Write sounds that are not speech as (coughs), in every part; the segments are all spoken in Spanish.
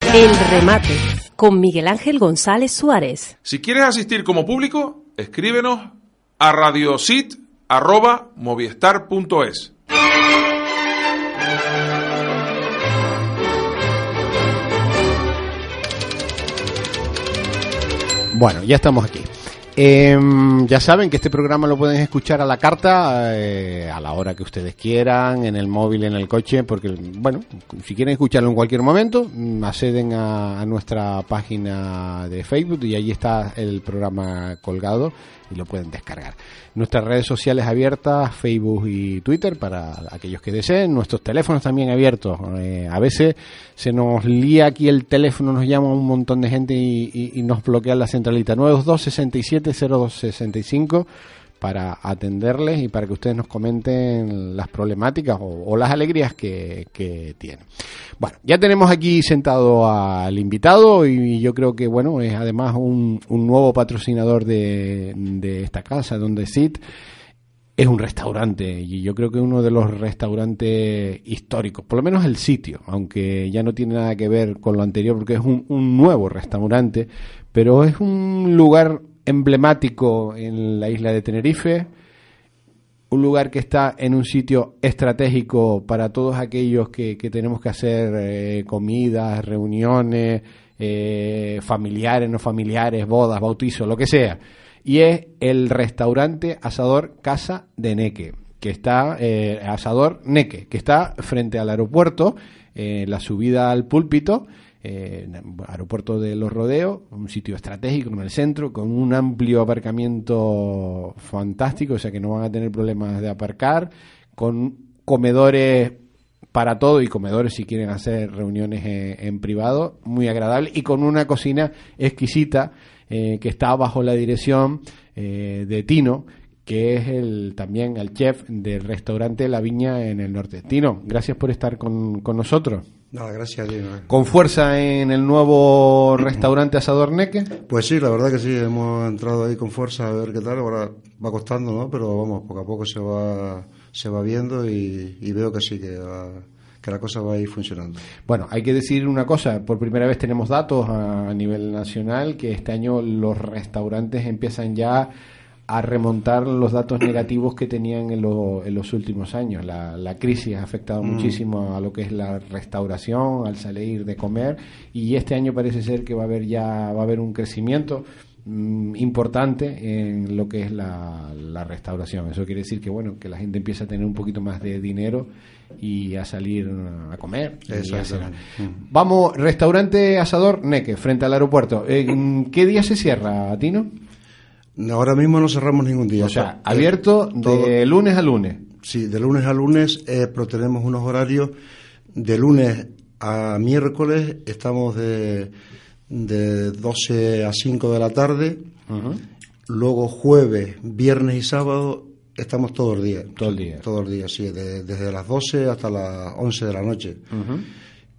El remate con Miguel Ángel González Suárez. Si quieres asistir como público, escríbenos a radiosit@movistar.es. Bueno, ya estamos aquí. Em, ya saben que este programa lo pueden escuchar a la carta, eh, a la hora que ustedes quieran, en el móvil, en el coche, porque, bueno, si quieren escucharlo en cualquier momento, mm, acceden a, nuestra página de Facebook y allí está el programa colgado y lo pueden descargar. Nuestras redes sociales abiertas, Facebook y Twitter para aquellos que deseen. Nuestros teléfonos también abiertos. Eh, a veces se nos lía aquí el teléfono, nos llama un montón de gente y, y- nos bloquea la centralita. 922 67 0265 para atenderles y para que ustedes nos comenten las problemáticas o, las alegrías que, que tienen. Bueno, ya tenemos aquí sentado al invitado y yo creo que, bueno, es además un, nuevo patrocinador de, esta casa, donde SIT es un restaurante y yo creo que uno de los restaurantes históricos, por lo menos el sitio, aunque ya no tiene nada que ver con lo anterior porque es un nuevo restaurante, pero es un lugar emblemático en la isla de Tenerife, un lugar que está en un sitio estratégico para todos aquellos que, que tenemos que hacer eh, comidas, reuniones, eh, familiares, no familiares, bodas, bautizos, lo que sea. Y es el restaurante Asador Casa de Neque, que está, eh, Asador Neque, que está frente al aeropuerto, la subida al púlpito, eh, aeropuerto de los rodeos, un sitio estratégico en el centro, con un amplio aparcamiento fantástico, o sea que no van a tener problemas de aparcar, con comedores para todo y comedores si quieren hacer reuniones en privado, muy agradable, y con una cocina exquisita eh, que está bajo la dirección eh, de Tino, que es el también el chef del restaurante La Viña en el norte. Tino, gracias por estar con nosotros. Nada, gracias a. ¿no? Con fuerza en el nuevo restaurante Asador Neque. Pues sí, la verdad que sí, hemos entrado ahí con fuerza a ver qué tal. Ahora va costando, ¿no? Pero vamos, poco a poco se va, se va viendo y, y veo que sí, que, va- que la cosa va a ir funcionando. Bueno, hay que decir una cosa, por primera vez tenemos datos a nivel nacional que este año los restaurantes empiezan ya a remontar los datos negativos que tenían en, lo- en los últimos años. La, la crisis ha afectado Mm. muchísimo a lo que es la restauración, al salir de comer y este año parece ser que va a haber ya va a haber un crecimiento mm, importante en lo que es la, la restauración. Eso quiere decir que bueno que la gente empieza a tener un poquito más de dinero y a salir a comer. y a cenar. Exactamente. Mm. Vamos, restaurante Asador Neque, frente al aeropuerto. ¿En ¿Qué día se cierra, Tino? Ahora mismo no cerramos ningún día. O sea, Eh, abierto todo- de lunes a lunes. Sí, de lunes a lunes, eh, pero tenemos unos horarios de lunes a miércoles, estamos de, de 12 a 5 de la tarde, luego jueves, viernes y sábado estamos todos los días. Todo el día. Todos los días, sí, de- desde las 12 hasta las 11 de la noche.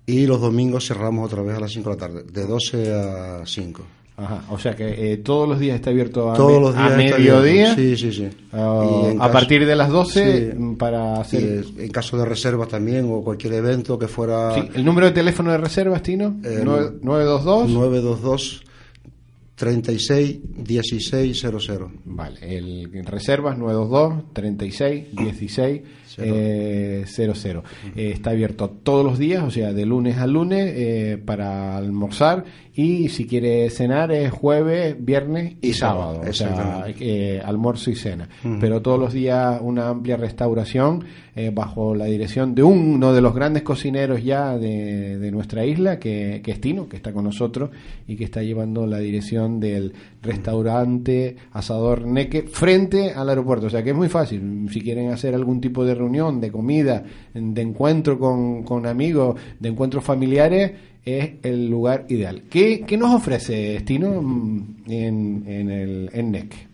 Y los domingos cerramos otra vez a las 5 de la tarde, de 12 a 5. Ajá, o sea que eh, todos los días está abierto a, Todos los días a mediodía. Sí, sí, sí. En a caso- partir de las 12 Sí. mm, para hacer... en caso de reservas también o cualquier evento que fuera Sí, el número de teléfono de reservas, Tino, Eh, Nueve- 922. 922 36 16 00. Vale, el reservas 922 36 16 eh, 00. Eh, está abierto todos los días, o sea, de lunes a lunes eh, para almorzar y si quiere cenar es jueves, viernes y, Y sábado, o sea, eh, almuerzo y cena. Pero todos los días una amplia restauración bajo la dirección de uno de los grandes cocineros ya de, de nuestra isla, que, que es Tino, que está con nosotros y que está llevando la dirección del restaurante Asador Neque frente al aeropuerto. O sea que es muy fácil. Si quieren hacer algún tipo de reunión, de comida, de encuentro con, con amigos, de encuentros familiares, es el lugar ideal. ¿Qué, qué nos ofrece Estino en, en el en NEC?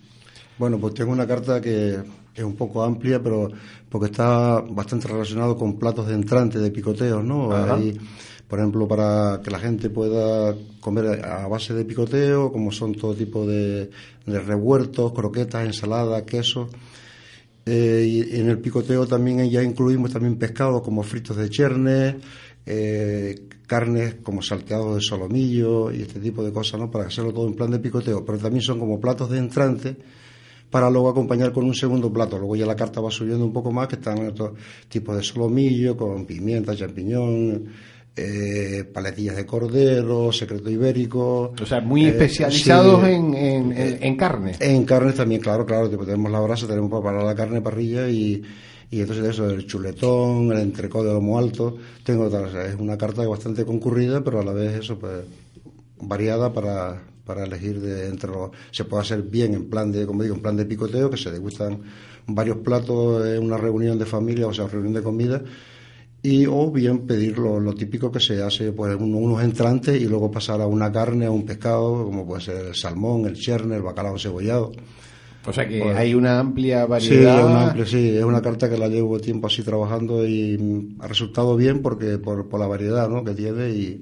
Bueno, pues tengo una carta que es un poco amplia, pero porque está bastante relacionado con platos de entrante, de picoteos, ¿no? Por ejemplo, para que la gente pueda comer a base de picoteo, como son todo tipo de, de revueltos, croquetas, ensaladas, quesos. Eh, y en el picoteo también ya incluimos también pescado como fritos de cherne, eh, carnes como salteados de solomillo y este tipo de cosas, ¿no? Para hacerlo todo en plan de picoteo. Pero también son como platos de entrante para luego acompañar con un segundo plato. Luego ya la carta va subiendo un poco más, que están otros tipos de solomillo, con pimienta, champiñón, eh, paletillas de cordero, secreto ibérico. O sea, muy eh, especializados en, en, carne. En carne también, claro, claro. Tenemos la brasa, tenemos para la carne parrilla y, y entonces eso, el chuletón, el entrecó de lomo alto. Tengo es una carta bastante concurrida, pero a la vez eso, pues, variada para, para elegir de entre los. Se puede hacer bien en plan de, como digo, en plan de picoteo, que se degustan varios platos en una reunión de familia, o sea, reunión de comida y o bien pedir lo, típico que se hace pues unos entrantes y luego pasar a una carne a un pescado como puede ser el salmón el cherne el bacalao cebollado o sea que pues hay una amplia variedad sí, sí es una carta que la llevo tiempo así trabajando y ha resultado bien porque por, por la variedad ¿no? que tiene y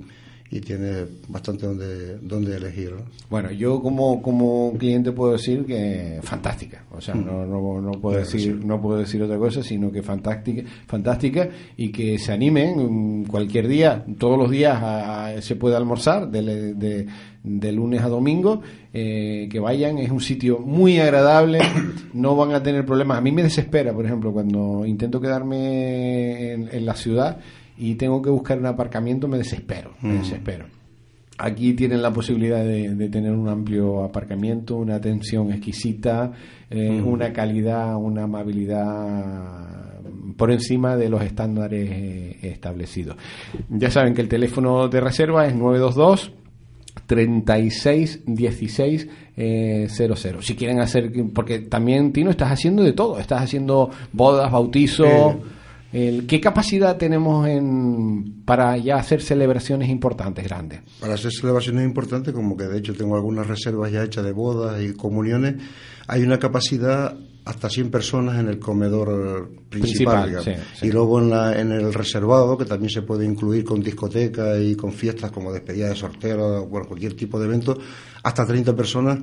y tiene bastante donde, donde elegir. Bueno, yo como, como cliente puedo decir que fantástica, o sea, no, no, no, puedo decir, no puedo decir otra cosa, sino que fantástica, fantástica y que se animen cualquier día, todos los días se puede almorzar, de, de, de lunes a domingo, eh, que vayan, es un sitio muy agradable, (coughs) no van a tener problemas. A mí me desespera, por ejemplo, cuando intento quedarme en la ciudad, y tengo que buscar un aparcamiento, me desespero, me mm. desespero. Aquí tienen la posibilidad de, tener un amplio aparcamiento, una atención exquisita, eh, mm. una calidad, una amabilidad por encima de los estándares eh, establecidos. Ya saben que el teléfono de reserva es 922 36 16 00. Si quieren hacer, porque también Tino estás haciendo de todo, estás haciendo bodas, bautizos. ¿Qué capacidad tenemos en, para ya hacer celebraciones importantes, grandes? Para hacer celebraciones importantes, como que de hecho tengo algunas reservas ya hechas de bodas y comuniones, hay una capacidad hasta 100 personas en el comedor principal, y luego en, la, en el reservado que también se puede incluir con discoteca y con fiestas como despedida de sorteo bueno cualquier tipo de evento hasta 30 personas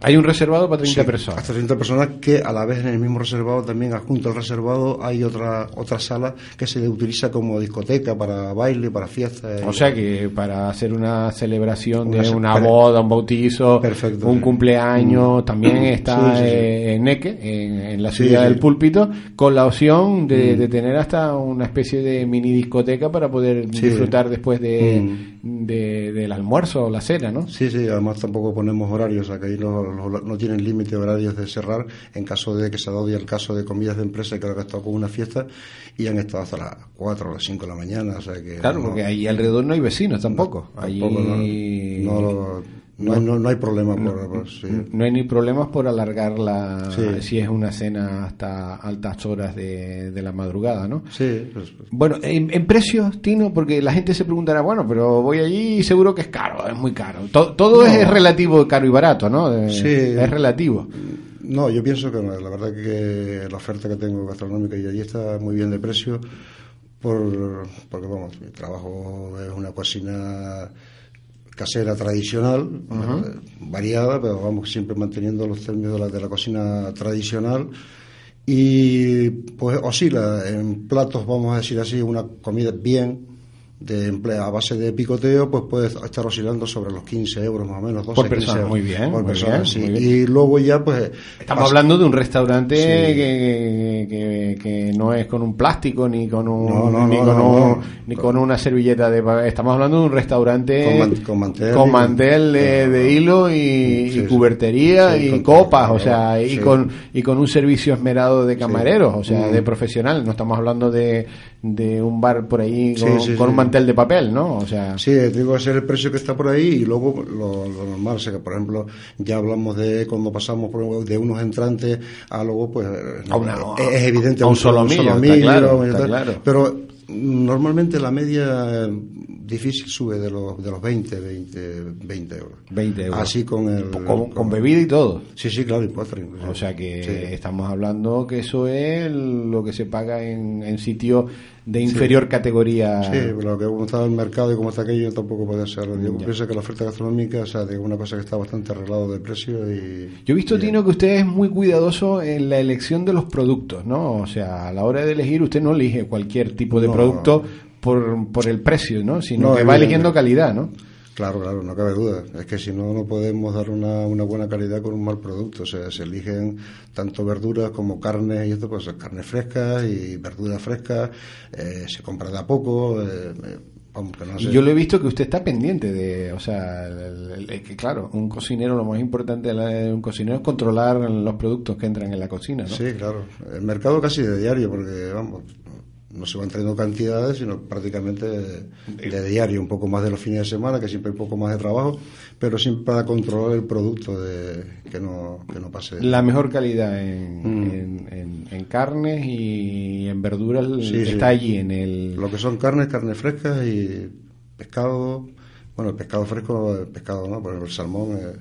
hay un reservado para 30 personas hasta 30 personas que a la vez en el mismo reservado también adjunto al reservado hay otra otra sala que se utiliza como discoteca para baile para fiestas o sea que para hacer una celebración de una boda un bautizo un cumpleaños mm. también está en Neque en, la ciudad del púlpito, con la opción mm. de, tener hasta una especie de mini discoteca para poder disfrutar después mm. De, del almuerzo o la cena, ¿no? Sí, sí, además tampoco ponemos horarios, o que ahí no, no, tienen límite horarios de cerrar en caso de que se ha dado ya el caso de comidas de empresa que ahora ha estado con una fiesta y han estado hasta las 4 o las 5 de la mañana, o sea que... Claro, porque ahí alrededor no hay vecinos tampoco. tampoco no, no, no, no, hay problema por, no hay ni problemas por alargarla si es una cena hasta altas horas de, de la madrugada, ¿no? Sí. Pues, pues. Bueno, en, precios, Tino, porque la gente se preguntará, bueno, pero voy allí y seguro que es caro, es muy caro. Todo, es relativo caro y barato, ¿no? sí. Es relativo. No, yo pienso que la verdad que la oferta que tengo gastronómica y allí está muy bien de precio por, porque, vamos, mi trabajo es una cocina casera tradicional, variada, pero vamos siempre manteniendo los términos de la, de la cocina tradicional. Y pues oscila en platos, vamos a decir así, una comida bien, de empleo a base de picoteo, pues puede estar oscilando sobre los 15 euros más o menos. 12, por persona, muy bien. Por persona, sí. Y luego ya, pues. Estamos hablando de un restaurante que, que, no es con un plástico ni con un. ni, con, un ni con una servilleta de. Estamos hablando de un restaurante. Con, mantel. Con mantel de, hilo y, cubertería y copas, o sea, y, con, y con un servicio esmerado de camareros, o sea, de profesional. No estamos hablando de, de un bar por ahí con, un mantel de papel, ¿no? O sea... Sí, digo, ese es el precio que está por ahí y luego lo, normal, o sea que por ejemplo ya hablamos de cuando pasamos por, de unos entrantes a luego pues a una, es, evidente a un, solo, claro, pero Normalmente la media difícil sube de los, de los 20, 20, 20 euros. 20 euros. Así con el... Con, con bebida y todo. Sí, sí, claro, y postre. inclusive. O sea que Sí. estamos hablando que eso es lo que se paga en, en sitios de inferior categoría. Sí, pero lo que como está el mercado y cómo está aquello tampoco puede ser. Yo pienso que la oferta gastronómica, o sea, de una cosa que está bastante arreglado de precio y... Yo he visto, y- Tino, que usted es muy cuidadoso en la elección de los productos, ¿no? O sea, a la hora de elegir, usted no elige cualquier tipo de No. producto por, por el precio, ¿no? Sino No, que va eligiendo calidad, ¿no? Claro, claro, no cabe duda. Es que si no, no podemos dar una, una buena calidad con un mal producto. O sea, se eligen tanto verduras como carnes y esto, pues carnes frescas y verduras frescas. eh, se compra de a poco. eh, eh, no sé. yo lo he visto que usted está pendiente de, o sea, el- el- el- que claro, un cocinero, lo más importante de un cocinero es controlar los productos que entran en la cocina, ¿no? Sí, claro. El mercado casi de diario, porque vamos, no se van trayendo cantidades, sino prácticamente de, de diario, un poco más de los fines de semana, que siempre hay un poco más de trabajo, pero siempre para controlar el producto, de que no, que no pase. La mejor calidad en, Mm. en, en- en carnes y en verduras Sí, está sí. allí en el... Lo que son carnes, carnes frescas y pescado. Bueno, el pescado fresco, el pescado, ¿no? Por ejemplo, el salmón eh,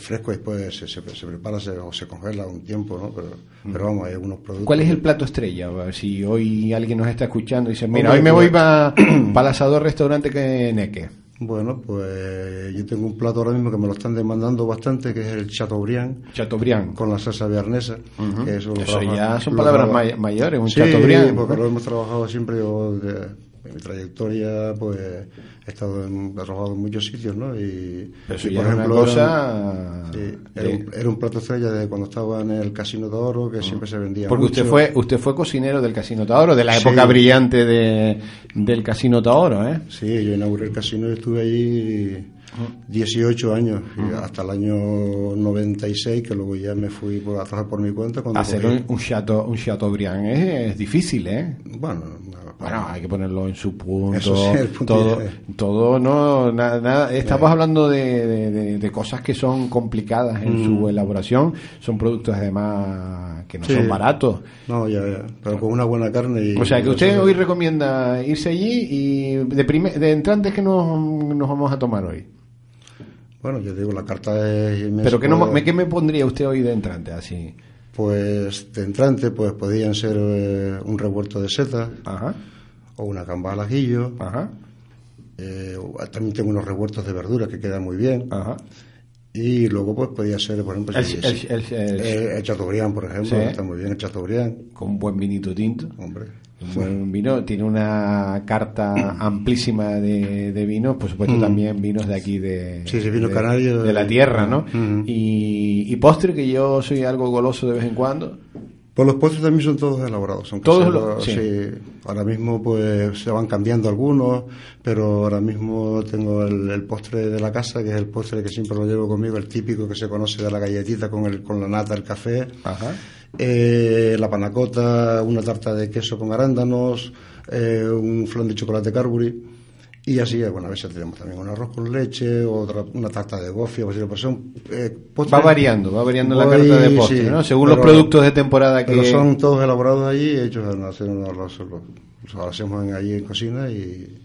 fresco y después se, se, se prepara se- o se congela un tiempo, ¿no? Pero, pero vamos, hay algunos productos. ¿Cuál es el plato estrella? Si hoy alguien nos está escuchando y dice, mira, hoy me voy para el asador restaurante que Neque. Bueno, pues yo tengo un plato ahora mismo que me lo están demandando bastante, que es el chateaubriand Chateaubriand. con la salsa bearnesa. que eso lo Eso trabaja- ya son palabras may- mayores, un sí, Chateaubriand. porque lo hemos trabajado siempre yo, de- en mi trayectoria, pues he estado en, he trabajado en muchos sitios, ¿no? Y, Pero eso y, ya es una cosa... sí, de- era, un, era un plato estrella de cuando estaba en el Casino de Oro, que siempre se vendía Porque usted fue usted fue cocinero del Casino Taoro, de la Sí. época brillante de, del Casino Taoro, ¿eh? Sí, yo inauguré el casino y estuve allí 18 años, hasta el año 96, que luego ya me fui por, a trabajar por mi cuenta. Cuando Hacer cogí- un, chateau, un Chateaubriand es, es difícil, ¿eh? Bueno, Bueno, hay que ponerlo en su punto. Eso sí, el punto todo, todo, no, nada, nada. Estamos hablando de, de- cosas que son complicadas en su elaboración. Son productos además que no Mm. Sí. son baratos. no, ya, ya, pero con una buena carne y... O sea, que usted hoy recomienda irse allí y de, prime- de entrantes que nos, nos vamos a tomar hoy. Bueno, yo digo, la carta es inmensa. Pero ¿qué, no, pues, me- ¿qué me pondría usted hoy de entrante? Así. Pues de entrante, pues podían ser eh, un revuelto de setas Ajá, o una gamba al ajillo. ajá, eh, también tengo unos revueltos de verdura que quedan muy bien. ajá. Y luego, pues podía ser, por ejemplo, El- el- el- el- el Chateaubriand, por ejemplo, Sí. está muy bien el Chateaubriand. Con un buen vinito tinto. Hombre, Un buen vino, tiene una carta amplísima de, de vinos, por supuesto también vinos de aquí de, Mm. Sí, sí, vino de, canario. de la tierra, ¿no? Ujú. y, y postre, que yo soy algo goloso de vez en cuando. Pues los postres también son todos elaborados, son Todos los- sí. sí. Ahora mismo pues se van cambiando algunos, pero ahora mismo tengo el, el postre de la casa, que es el postre que siempre lo llevo conmigo, el típico que se conoce de la galletita con, el, con la nata, el café. Ajá. Eh, la panacota, una tarta de queso con arándanos, eh, un flan de chocolate Carbury. Y así, eh, bueno, a veces tenemos también un arroz con leche, otra, una tarta de gofio, pues, pues son eh, Va variando, va variando la Voy, carta de postre, sí, ¿no? Según los productos de temporada que... pero son todos elaborados allí, hechos en hacen los, los, los- los hacemos allí en cocina y,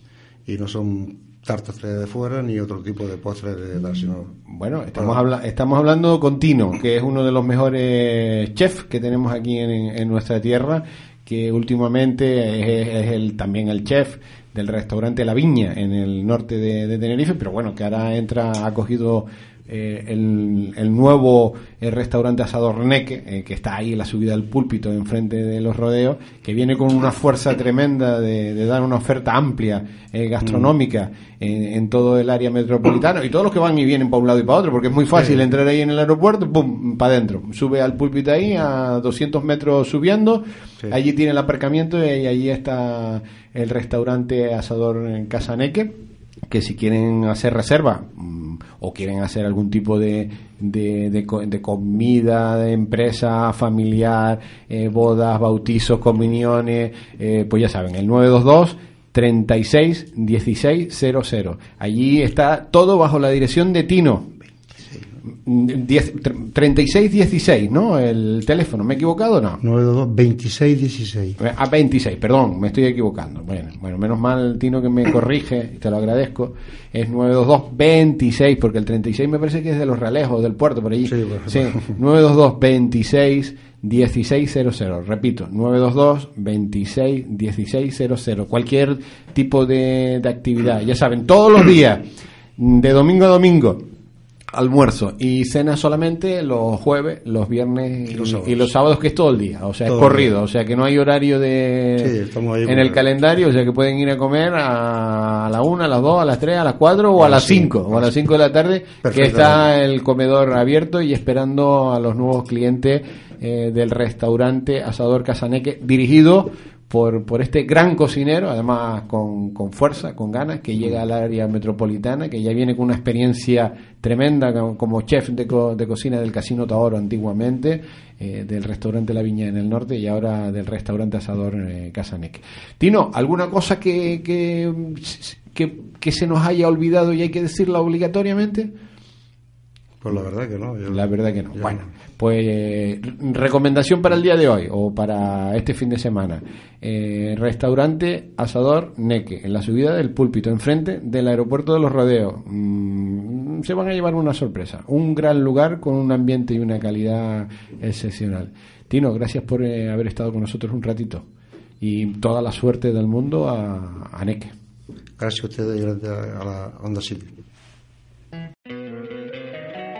y no son tartas de fuera ni otro tipo de postres de tal, sino Bueno, estamos, habla- estamos hablando con Tino, que es uno de los mejores chefs que tenemos aquí en, en nuestra tierra, que últimamente es, es el, también el chef del restaurante La Viña en el norte de, de Tenerife, pero bueno, que ahora entra, ha cogido eh, el, el nuevo eh, restaurante Asador Neque, eh, que está ahí en la subida del púlpito enfrente de los rodeos, que viene con una fuerza tremenda de, de dar una oferta amplia eh, gastronómica en, en todo el área metropolitana. Y todos los que van y vienen para un lado y para otro, porque es muy fácil entrar ahí en el aeropuerto, pum, para adentro, sube al púlpito ahí a 200 metros subiendo, Sí. allí tiene el aparcamiento y allí está el restaurante Asador en Casaneque que si quieren hacer reserva mm, o quieren hacer algún tipo de, de, de co- de comida de empresa familiar, eh, bodas, bautizos, comuniones, eh, pues ya saben, el 922 36 16 00. Allí está todo bajo la dirección de Tino. 10, 3616, ¿no? El teléfono, ¿me he equivocado o no? 922 2616. A 26, perdón, me estoy equivocando. Bueno, bueno, menos mal, Tino, que me corrige, te lo agradezco. Es 922 26, porque el 36 me parece que es de los realejos, del puerto, por allí. Sí, por sí, ejemplo. 922 26 1600. Repito, 922 26 1600. Cualquier tipo de, de actividad, ya saben, todos los días, de domingo a domingo almuerzo y cena solamente los jueves, los viernes Y los sábados. y los sábados que es todo el día, o sea, es Todo corrido, o sea que no hay horario Sí, de estamos ahí en el calendario, o sea que pueden ir a comer a, la una, a las dos, a las tres, a las cuatro o a, A las cinco, cinco. o a las cinco de la tarde, que está el comedor abierto y esperando a los nuevos clientes eh, del restaurante Asador Casaneque, dirigido por, por este gran cocinero, además con, con fuerza, con ganas, que llega al área metropolitana, que ya viene con una experiencia tremenda como, chef de, co- de cocina del Casino Taoro antiguamente, eh, del restaurante La Viña en el norte y ahora del restaurante Asador eh, Casaneque. Tino, ¿alguna cosa que, que, que, que se nos haya olvidado y hay que decirla obligatoriamente? Pues la verdad que no. yo- La verdad que no. Bueno, pues eh, recomendación para el día de hoy o para este fin de semana. Eh, restaurante Asador Neque, en la subida del púlpito, enfrente del aeropuerto de los Rodeos. Mm, se van a llevar una sorpresa. Un gran lugar con un ambiente y una calidad excepcional. Tino, gracias por eh, haber estado con nosotros un ratito. Y toda la suerte del mundo a, a Neque. Gracias a ustedes y gracias a la Onda City.